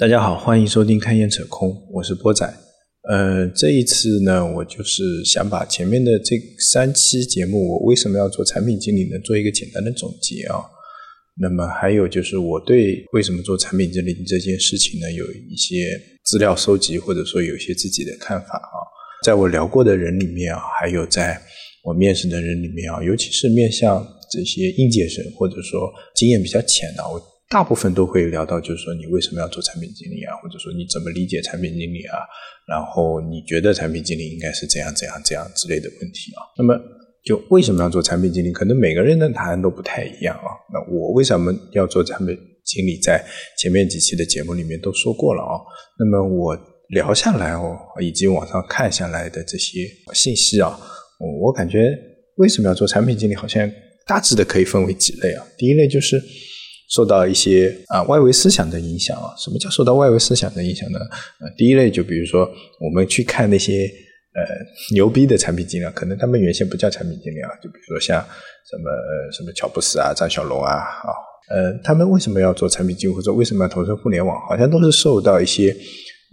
大家好，欢迎收听看烟扯空，我是波仔。呃，这一次呢，我就是想把前面的这三期节目，我为什么要做产品经理呢，做一个简单的总结啊。那么还有就是我对为什么做产品经理这件事情呢，有一些资料收集，或者说有一些自己的看法啊。在我聊过的人里面啊，还有在我面试的人里面啊，尤其是面向这些应届生，或者说经验比较浅的，我。大部分都会聊到，就是说你为什么要做产品经理啊，或者说你怎么理解产品经理啊，然后你觉得产品经理应该是怎样怎样怎样之类的问题啊。那么就为什么要做产品经理？可能每个人的答案都不太一样啊。那我为什么要做产品经理？在前面几期的节目里面都说过了啊。那么我聊下来哦，以及网上看下来的这些信息啊，我感觉为什么要做产品经理？好像大致的可以分为几类啊。第一类就是。受到一些啊外围思想的影响啊，什么叫受到外围思想的影响呢？呃，第一类就比如说我们去看那些呃牛逼的产品经理，可能他们原先不叫产品经理啊，就比如说像什么什么乔布斯啊、张小龙啊啊，呃，他们为什么要做产品经理或者为什么要投身互联网？好像都是受到一些。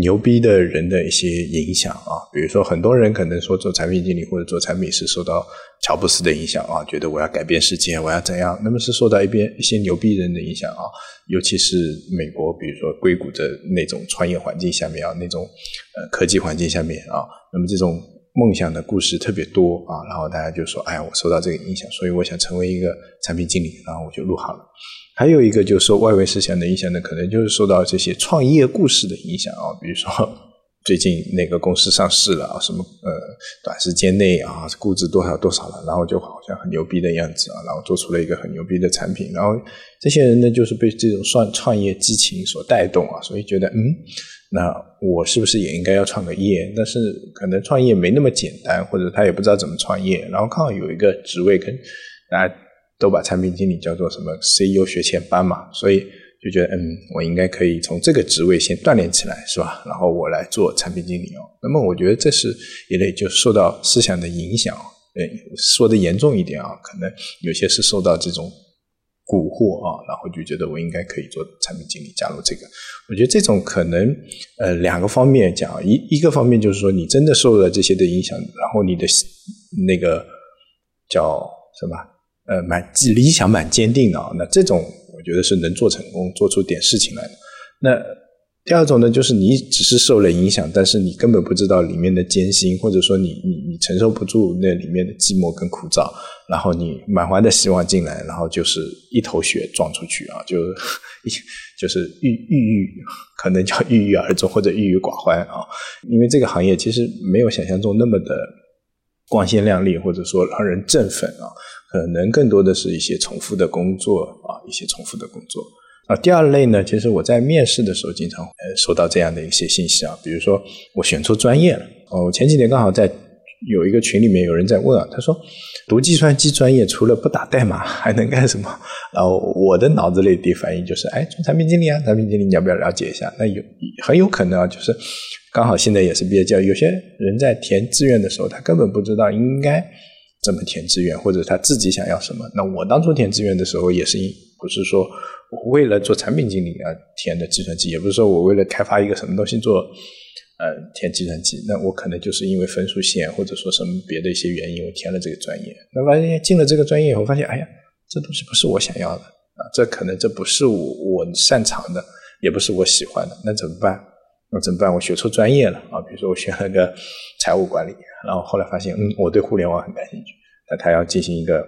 牛逼的人的一些影响啊，比如说很多人可能说做产品经理或者做产品是受到乔布斯的影响啊，觉得我要改变世界，我要怎样？那么是受到一边一些牛逼人的影响啊，尤其是美国，比如说硅谷的那种创业环境下面啊，那种呃科技环境下面啊，那么这种梦想的故事特别多啊，然后大家就说，哎，我受到这个影响，所以我想成为一个产品经理，然后我就录好了。还有一个就是受外围思想的影响呢，可能就是受到这些创业故事的影响啊，比如说最近哪个公司上市了啊，什么呃短时间内啊估值多少多少了，然后就好像很牛逼的样子啊，然后做出了一个很牛逼的产品，然后这些人呢就是被这种创创业激情所带动啊，所以觉得嗯，那我是不是也应该要创个业？但是可能创业没那么简单，或者他也不知道怎么创业，然后刚好有一个职位跟大家。都把产品经理叫做什么 CEO 学前班嘛，所以就觉得嗯，我应该可以从这个职位先锻炼起来，是吧？然后我来做产品经理哦。那么我觉得这是一类就受到思想的影响，嗯，说的严重一点啊，可能有些是受到这种蛊惑啊，然后就觉得我应该可以做产品经理，加入这个。我觉得这种可能呃两个方面讲，一一个方面就是说你真的受了这些的影响，然后你的那个叫什么？呃，蛮理想蛮坚定的啊，那这种我觉得是能做成功，做出点事情来的。那第二种呢，就是你只是受了影响，但是你根本不知道里面的艰辛，或者说你你你承受不住那里面的寂寞跟枯燥，然后你满怀的希望进来，然后就是一头血撞出去啊，就就是郁郁郁，可能叫郁郁而终或者郁郁寡欢啊，因为这个行业其实没有想象中那么的光鲜亮丽，或者说让人振奋啊。可能更多的是一些重复的工作啊，一些重复的工作啊。第二类呢，其实我在面试的时候经常呃收到这样的一些信息啊，比如说我选错专业了哦。我前几天刚好在有一个群里面有人在问啊，他说读计算机专业除了不打代码还能干什么？然后我的脑子里第一反应就是，哎，做产品经理啊，产品经理你要不要了解一下？那有很有可能啊，就是刚好现在也是毕业教育，有些人在填志愿的时候，他根本不知道应该。怎么填志愿，或者他自己想要什么？那我当初填志愿的时候，也是不是说我为了做产品经理而填的计算机，也不是说我为了开发一个什么东西做，呃，填计算机。那我可能就是因为分数线，或者说什么别的一些原因，我填了这个专业。那发现进了这个专业以后，发现哎呀，这东西不是我想要的啊，这可能这不是我我擅长的，也不是我喜欢的。那怎么办？那怎么办？我学错专业了啊！比如说我学了个财务管理。然后后来发现，嗯，我对互联网很感兴趣，那他要进行一个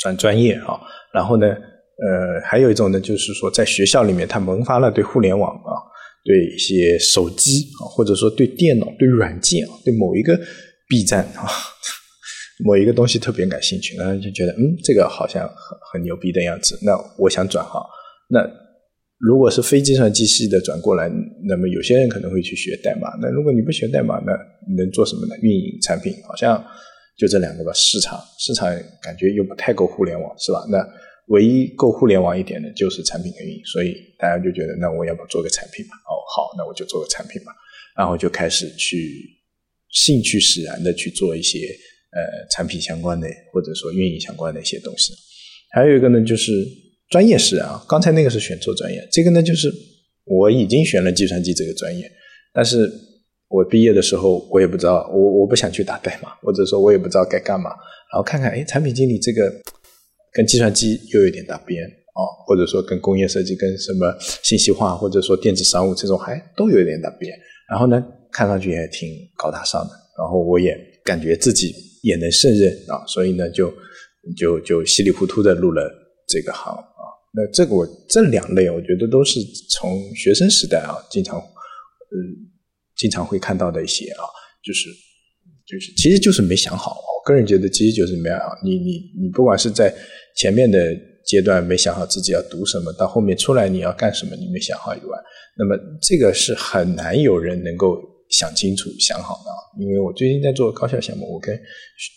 转专业啊。然后呢，呃，还有一种呢，就是说在学校里面，他萌发了对互联网啊，对一些手机啊，或者说对电脑、对软件啊，对某一个 B 站啊，某一个东西特别感兴趣，然后就觉得，嗯，这个好像很很牛逼的样子。那我想转行，那。如果是非计算机系的转过来，那么有些人可能会去学代码。那如果你不学代码，那能做什么呢？运营产品，好像就这两个吧。市场市场感觉又不太够互联网，是吧？那唯一够互联网一点的就是产品的运营。所以大家就觉得，那我要不做个产品吧？哦，好，那我就做个产品吧。然后就开始去兴趣使然的去做一些呃产品相关的，或者说运营相关的一些东西。还有一个呢，就是。专业是啊，刚才那个是选错专业，这个呢就是我已经选了计算机这个专业，但是我毕业的时候我也不知道，我我不想去打代码，或者说我也不知道该干嘛。然后看看，哎，产品经理这个跟计算机又有点搭边啊，或者说跟工业设计、跟什么信息化或者说电子商务这种还都有点搭边。然后呢，看上去也挺高大上的。然后我也感觉自己也能胜任啊，所以呢，就就就稀里糊涂的入了这个行。那这个我这两类，我觉得都是从学生时代啊，经常嗯经常会看到的一些啊，就是就是其实就是没想好。我个人觉得其实就是没想好。你你你不管是在前面的阶段没想好自己要读什么，到后面出来你要干什么你没想好以外，那么这个是很难有人能够。想清楚、想好的啊！因为我最近在做高校项目，我跟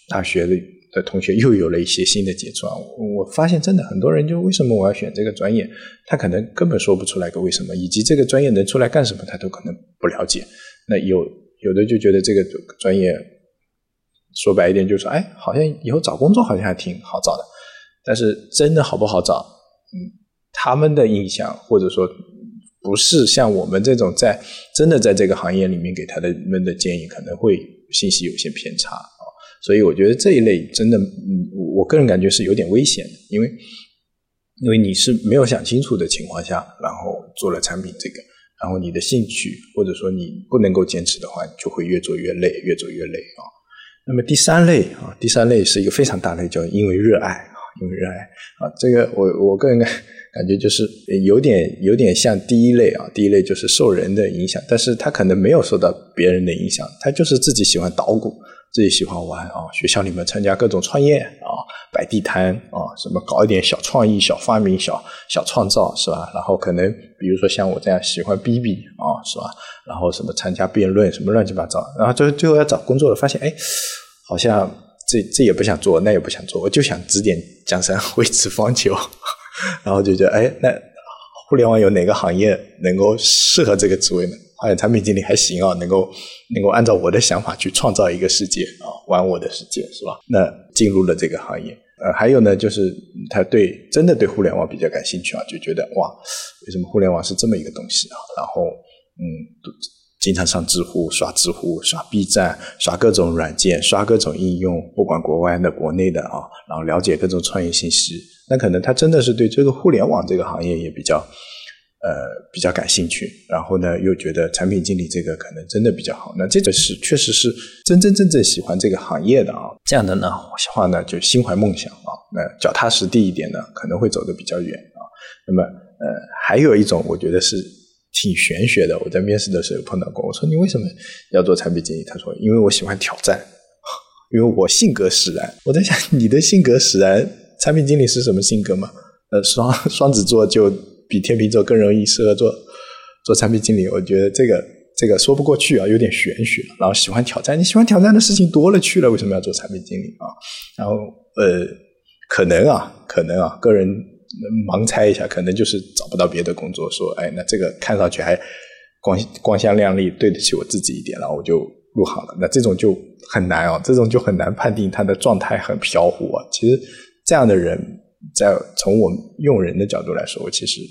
大学的的同学又有了一些新的接触啊。我发现真的很多人就为什么我要选这个专业，他可能根本说不出来个为什么，以及这个专业能出来干什么，他都可能不了解。那有有的就觉得这个专业说白一点，就是说，哎，好像以后找工作好像还挺好找的。但是真的好不好找？嗯，他们的印象或者说。不是像我们这种在真的在这个行业里面给他的们的建议，可能会信息有些偏差，所以我觉得这一类真的，嗯，我个人感觉是有点危险的，因为因为你是没有想清楚的情况下，然后做了产品这个，然后你的兴趣或者说你不能够坚持的话，就会越做越累，越做越累啊。那么第三类啊，第三类是一个非常大类，叫因为热爱啊，因为热爱啊，这个我我个人感。感觉就是有点有点像第一类啊，第一类就是受人的影响，但是他可能没有受到别人的影响，他就是自己喜欢捣鼓，自己喜欢玩啊，学校里面参加各种创业啊，摆地摊啊，什么搞一点小创意、小发明、小小创造是吧？然后可能比如说像我这样喜欢逼逼啊，是吧？然后什么参加辩论什么乱七八糟，然后最最后要找工作了，发现哎，好像这这也不想做，那也不想做，我就想指点江山，挥斥方遒。然后就觉得，哎，那互联网有哪个行业能够适合这个职位呢？发现产品经理还行啊，能够能够按照我的想法去创造一个世界啊，玩我的世界是吧？那进入了这个行业，呃，还有呢，就是他对真的对互联网比较感兴趣啊，就觉得哇，为什么互联网是这么一个东西啊？然后，嗯，经常上知乎、刷知乎、刷 B 站、刷各种软件、刷各种应用，不管国外的、国内的啊，然后了解各种创业信息。那可能他真的是对这个互联网这个行业也比较，呃，比较感兴趣。然后呢，又觉得产品经理这个可能真的比较好。那这个是确实是真真正正喜欢这个行业的啊。这样的呢话呢，就心怀梦想啊，那脚踏实地一点呢，可能会走得比较远啊。那么，呃，还有一种我觉得是挺玄学的。我在面试的时候碰到过，我说你为什么要做产品经理？他说因为我喜欢挑战，因为我性格使然。我在想你的性格使然。产品经理是什么性格嘛？呃，双双子座就比天秤座更容易适合做做产品经理。我觉得这个这个说不过去啊，有点玄学。然后喜欢挑战，你喜欢挑战的事情多了去了，为什么要做产品经理啊？然后呃，可能啊，可能啊，个人盲猜一下，可能就是找不到别的工作，说哎，那这个看上去还光光鲜亮丽，对得起我自己一点，然后我就入行了。那这种就很难啊，这种就很难判定他的状态很飘忽啊。其实。这样的人，在从我用人的角度来说，我其实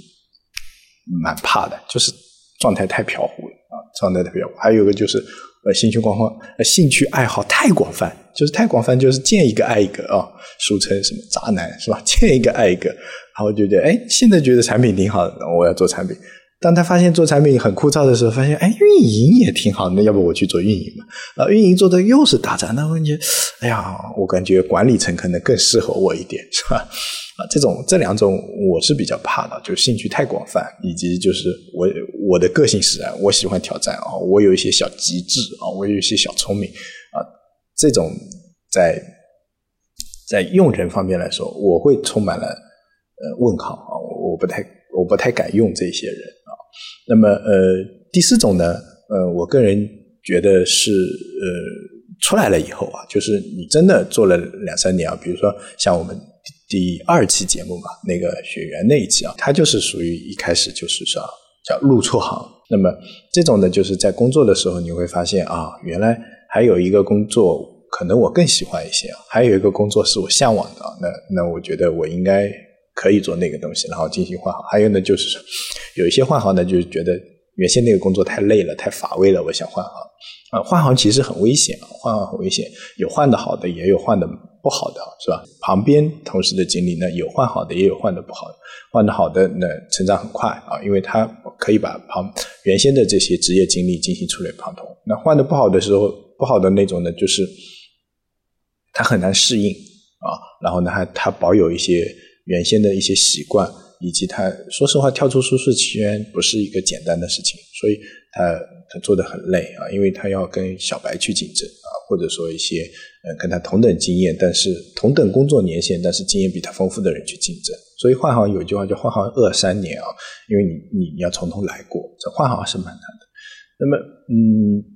蛮怕的，就是状态太飘忽了啊，状态太飘忽。还有一个就是，呃，兴趣广泛，呃，兴趣爱好太广泛，就是太广泛，就是见一个爱一个啊，俗称什么渣男是吧？见一个爱一个，然后就觉得，哎，现在觉得产品挺好的，我要做产品。当他发现做产品很枯燥的时候，发现哎，运营也挺好，那要不我去做运营嘛？啊，运营做的又是大战，那问题，哎呀，我感觉管理层可能更适合我一点，是吧？啊，这种这两种我是比较怕的，就兴趣太广泛，以及就是我我的个性使然，我喜欢挑战啊，我有一些小机智啊，我有一些小聪明啊，这种在在用人方面来说，我会充满了呃问号啊，我不太我不太敢用这些人啊。那么，呃，第四种呢，呃，我个人觉得是，呃，出来了以后啊，就是你真的做了两三年啊，比如说像我们第二期节目嘛，那个学员那一期啊，他就是属于一开始就是说叫入错行。那么这种呢，就是在工作的时候你会发现啊，原来还有一个工作可能我更喜欢一些，还有一个工作是我向往的，那那我觉得我应该可以做那个东西，然后进行换行。还有呢，就是有一些换行呢，就是觉得原先那个工作太累了、太乏味了，我想换行。啊，换行其实很危险啊，换行很危险，有换的好的，也有换的不好的，是吧？旁边同事的经历呢，有换好的，也有换的不好的。换的好的那成长很快啊，因为他可以把旁原先的这些职业经历进行触类旁通。那换的不好的时候，不好的那种呢，就是他很难适应啊，然后呢，他他保有一些原先的一些习惯。以及他，说实话，跳出舒适圈不是一个简单的事情，所以他他做的很累啊，因为他要跟小白去竞争，或者说一些呃跟他同等经验，但是同等工作年限，但是经验比他丰富的人去竞争。所以换行有一句话叫“换行饿三年”啊，因为你你你要从头来过，这换行是蛮难的。那么，嗯。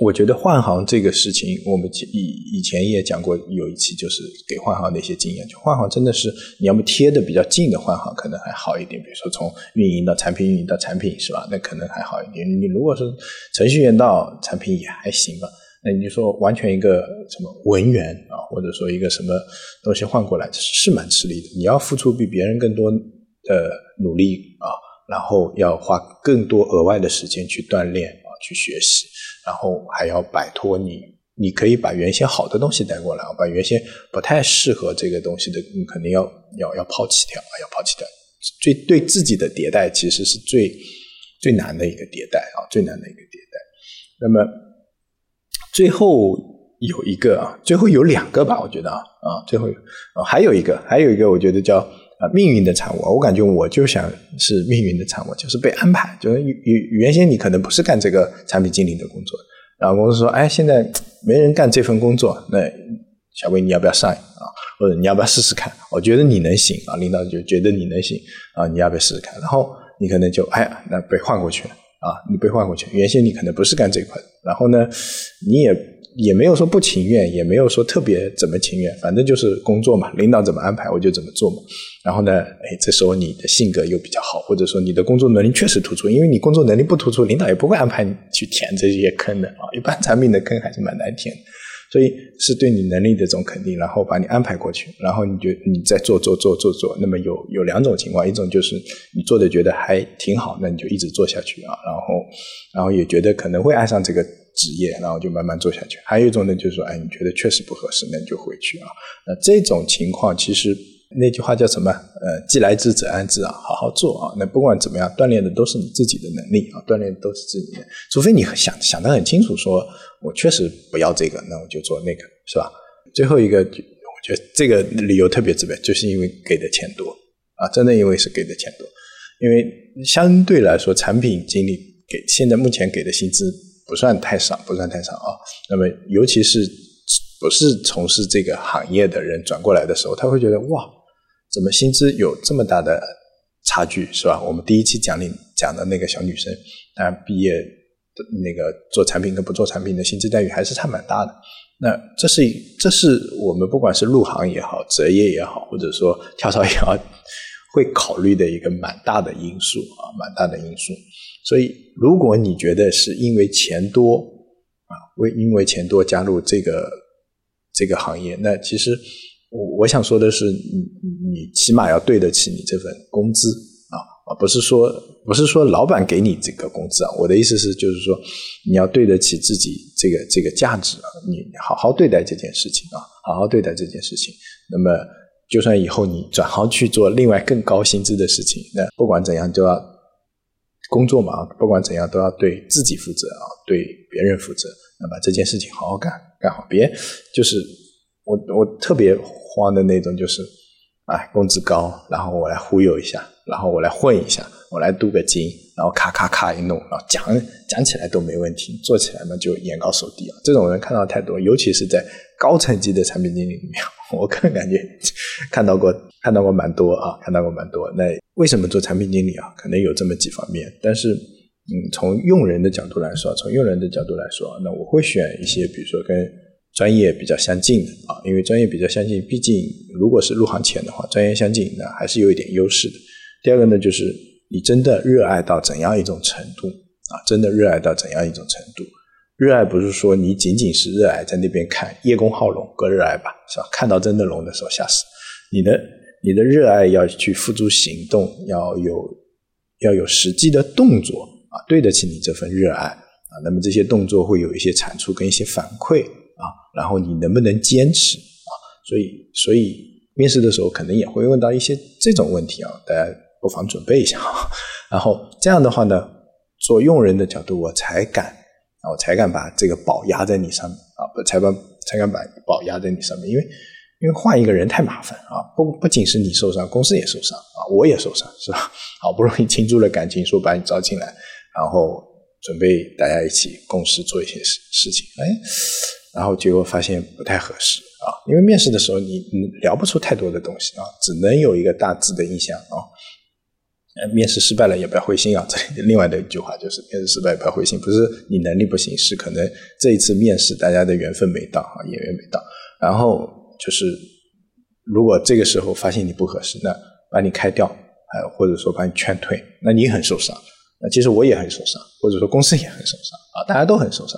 我觉得换行这个事情，我们以以前也讲过，有一期就是给换行的一些经验。就换行真的是你要么贴的比较近的换行，可能还好一点。比如说从运营到产品，运营到产品，是吧？那可能还好一点。你如果是程序员到产品也还行吧。那你说完全一个什么文员啊，或者说一个什么东西换过来，是蛮吃力的。你要付出比别人更多的努力啊，然后要花更多额外的时间去锻炼啊，去学习。然后还要摆脱你，你可以把原先好的东西带过来，把原先不太适合这个东西的，你肯定要要要抛弃掉啊，要抛弃掉。最对自己的迭代，其实是最最难的一个迭代啊，最难的一个迭代。那么最后有一个啊，最后有两个吧，我觉得啊啊，最后啊还有一个，还有一个，我觉得叫。啊，命运的产物，我感觉我就想是命运的产物，就是被安排。就是原原先你可能不是干这个产品经理的工作，然后公司说，哎，现在没人干这份工作，那小魏你要不要上啊？或者你要不要试试看？我觉得你能行啊，领导就觉得你能行啊，你要不要试试看？然后你可能就，哎呀，那被换过去了啊，你被换过去，原先你可能不是干这块的，然后呢，你也。也没有说不情愿，也没有说特别怎么情愿，反正就是工作嘛，领导怎么安排我就怎么做嘛。然后呢，哎，这时候你的性格又比较好，或者说你的工作能力确实突出，因为你工作能力不突出，领导也不会安排你去填这些坑的啊。一般 产品的坑还是蛮难填，所以是对你能力的这种肯定，然后把你安排过去，然后你就你再做做做做做。那么有有两种情况，一种就是你做的觉得还挺好，那你就一直做下去啊。然后然后也觉得可能会爱上这个。职业，然后就慢慢做下去。还有一种呢，就是说，哎，你觉得确实不合适，那你就回去啊。那这种情况，其实那句话叫什么？呃，既来之则安之啊，好好做啊。那不管怎么样，锻炼的都是你自己的能力啊，锻炼的都是自己的。除非你想想得很清楚，说我确实不要这个，那我就做那个，是吧？最后一个，我觉得这个理由特别直白，就是因为给的钱多啊，真的因为是给的钱多。因为相对来说，产品经理给现在目前给的薪资。不算太少，不算太少啊。那么，尤其是不是从事这个行业的人转过来的时候，他会觉得哇，怎么薪资有这么大的差距，是吧？我们第一期讲里讲的那个小女生，她毕业的那个做产品跟不做产品的薪资待遇还是差蛮大的。那这是这是我们不管是入行也好，择业也好，或者说跳槽也好，会考虑的一个蛮大的因素啊，蛮大的因素。所以，如果你觉得是因为钱多啊，为因为钱多加入这个这个行业，那其实我我想说的是，你你起码要对得起你这份工资啊，而不是说不是说老板给你这个工资啊。我的意思是，就是说你要对得起自己这个这个价值啊，你好好对待这件事情啊，好好对待这件事情。那么，就算以后你转行去做另外更高薪资的事情，那不管怎样都要。工作嘛，不管怎样都要对自己负责啊，对别人负责，那把这件事情好好干，干好。别就是我我特别慌的那种，就是哎，工资高，然后我来忽悠一下，然后我来混一下，我来镀个金，然后咔咔咔一弄，然后讲讲起来都没问题，做起来嘛就眼高手低啊。这种人看到太多，尤其是在高层级的产品经理里面，我个人感觉看到过。看到过蛮多啊，看到过蛮多。那为什么做产品经理啊？可能有这么几方面。但是，嗯，从用人的角度来说，从用人的角度来说，那我会选一些，比如说跟专业比较相近的啊，因为专业比较相近，毕竟如果是入行前的话，专业相近，那还是有一点优势的。第二个呢，就是你真的热爱到怎样一种程度啊？真的热爱到怎样一种程度？热爱不是说你仅仅是热爱在那边看叶公好龙，够热爱吧？是吧？看到真的龙的时候吓死你的。你的热爱要去付诸行动，要有要有实际的动作啊，对得起你这份热爱啊。那么这些动作会有一些产出跟一些反馈，然后你能不能坚持啊？所以所以面试的时候可能也会问到一些这种问题啊，大家不妨准备一下。然后这样的话呢，做用人的角度，我才敢啊，我才敢把这个宝压在你上面啊，不才把才敢把宝压在你上面，因为。因为换一个人太麻烦啊，不不仅是你受伤，公司也受伤啊，我也受伤，是吧？好不容易倾注了感情，说把你招进来，然后准备大家一起共事做一些事事情，哎，然后结果发现不太合适啊，因为面试的时候你你聊不出太多的东西啊，只能有一个大致的印象啊。面试失败了也不要灰心啊，这里另外的一句话就是面试失败不要灰心，不是你能力不行，是可能这一次面试大家的缘分没到啊，眼缘没到，然后。就是，如果这个时候发现你不合适，那把你开掉，还或者说把你劝退，那你很受伤。那其实我也很受伤，或者说公司也很受伤啊，大家都很受伤。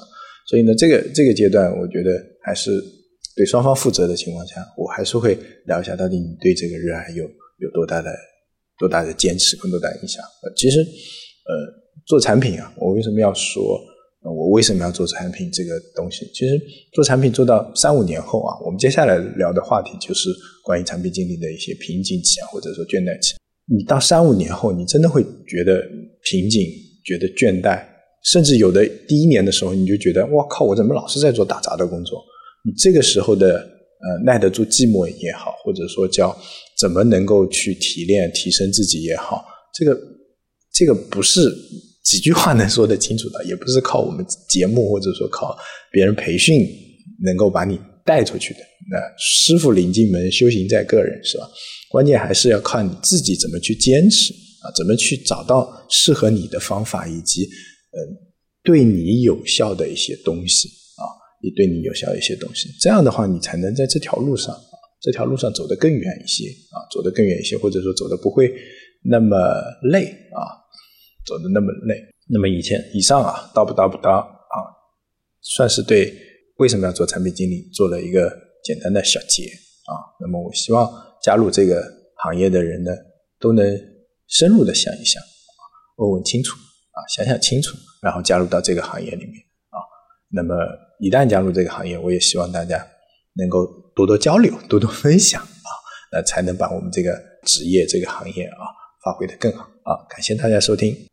所以呢，这个这个阶段，我觉得还是对双方负责的情况下，我还是会聊一下，到底你对这个热爱有有多大的多大的坚持，跟多大影响。其实，呃，做产品啊，我为什么要说？我为什么要做产品这个东西？其实做产品做到三五年后啊，我们接下来聊的话题就是关于产品经理的一些瓶颈期啊，或者说倦怠期。你到三五年后，你真的会觉得瓶颈，觉得倦怠，甚至有的第一年的时候，你就觉得我靠，我怎么老是在做打杂的工作？你这个时候的呃耐得住寂寞也好，或者说叫怎么能够去提炼提升自己也好，这个这个不是。几句话能说得清楚的，也不是靠我们节目或者说靠别人培训能够把你带出去的。那师傅领进门，修行在个人，是吧？关键还是要靠你自己怎么去坚持啊，怎么去找到适合你的方法，以及嗯对你有效的一些东西啊，也对你有效的一些东西。这样的话，你才能在这条路上啊，这条路上走得更远一些啊，走得更远一些，或者说走得不会那么累啊。走的那么累，那么以前以上啊，叨不叨不叨啊，算是对为什么要做产品经理做了一个简单的小结啊。那么我希望加入这个行业的人呢，都能深入的想一想，问问清楚啊，想想清楚，然后加入到这个行业里面啊。那么一旦加入这个行业，我也希望大家能够多多交流，多多分享啊，那才能把我们这个职业这个行业啊发挥的更好啊。感谢大家收听。